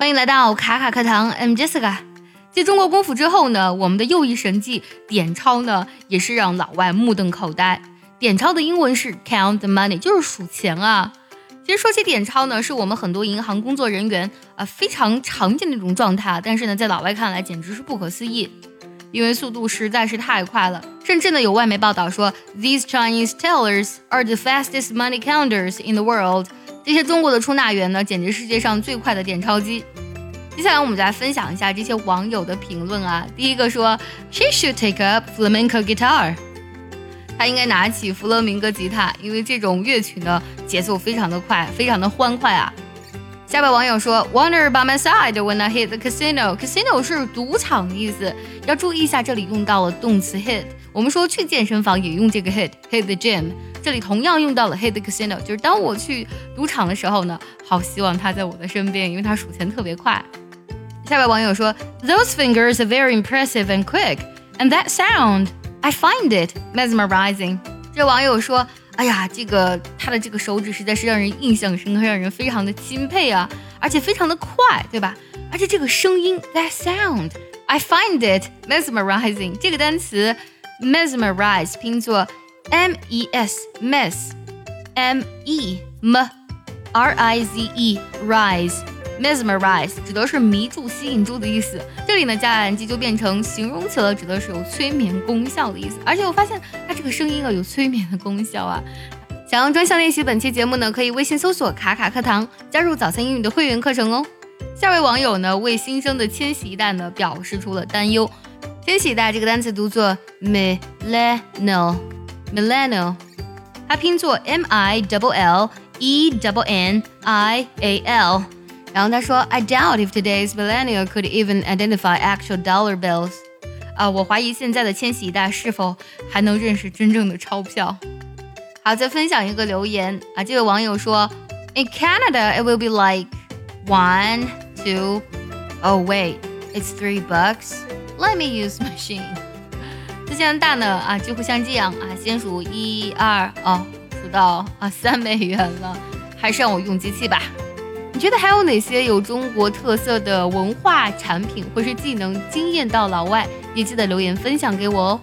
欢迎来到卡卡课堂，I'm Jessica。继中国功夫之后呢，我们的又一神技点钞呢，也是让老外目瞪口呆。点钞的英文是 count the money，就是数钱啊。其实说起点钞呢，是我们很多银行工作人员啊非常常见的一种状态，但是呢，在老外看来简直是不可思议，因为速度实在是太快了。甚至呢，有外媒报道说，These Chinese tellers are the fastest money counters in the world。这些中国的出纳员呢，简直世界上最快的点钞机。接下来我们就来分享一下这些网友的评论啊。第一个说，She should take up flamenco guitar。他应该拿起弗洛明戈吉他，因为这种乐曲呢，节奏非常的快，非常的欢快啊。下位网友说，Wander by my side when I hit the casino。casino 是赌场的意思，要注意一下，这里用到了动词 hit。我们说去健身房也用这个 hit，hit the gym。这里同样用到了 hit the casino，就是当我去赌场的时候呢，好希望他在我的身边，因为他数钱特别快。下位网友说，Those fingers are very impressive and quick，and that sound I find it mesmerizing。这网友说，哎呀，这个他的这个手指实在是让人印象深刻，让人非常的钦佩啊，而且非常的快，对吧？而且这个声音 that sound I find it mesmerizing。这个单词 mesmerize 拼作。M E S mes M E M R I Z E rise mesmerize 指的是迷住、吸引住的意思。这里呢加 ing 就变成形容词了，指的是有催眠功效的意思。而且我发现它这个声音啊有催眠的功效啊。想要专项练习本期节目呢，可以微信搜索“卡卡课堂”，加入早餐英语的会员课程哦。下位网友呢为新生的千禧一代呢表示出了担忧。千禧一代这个单词读作 millennial。Millennial，它拼作 M I double L E double N I A L。然后他说，I doubt if today's millennial could even identify actual dollar bills。啊，我怀疑现在的千禧一代是否还能认识真正的钞票。好，再分享一个留言啊，这位网友说，In Canada it will be like one, two, oh wait, it's three bucks. Let me use machine. 在加拿大呢啊，就会像这样啊，先数一二啊，数到啊三美元了，还是让我用机器吧。你觉得还有哪些有中国特色的文化产品或是技能惊艳到老外？也记得留言分享给我哦。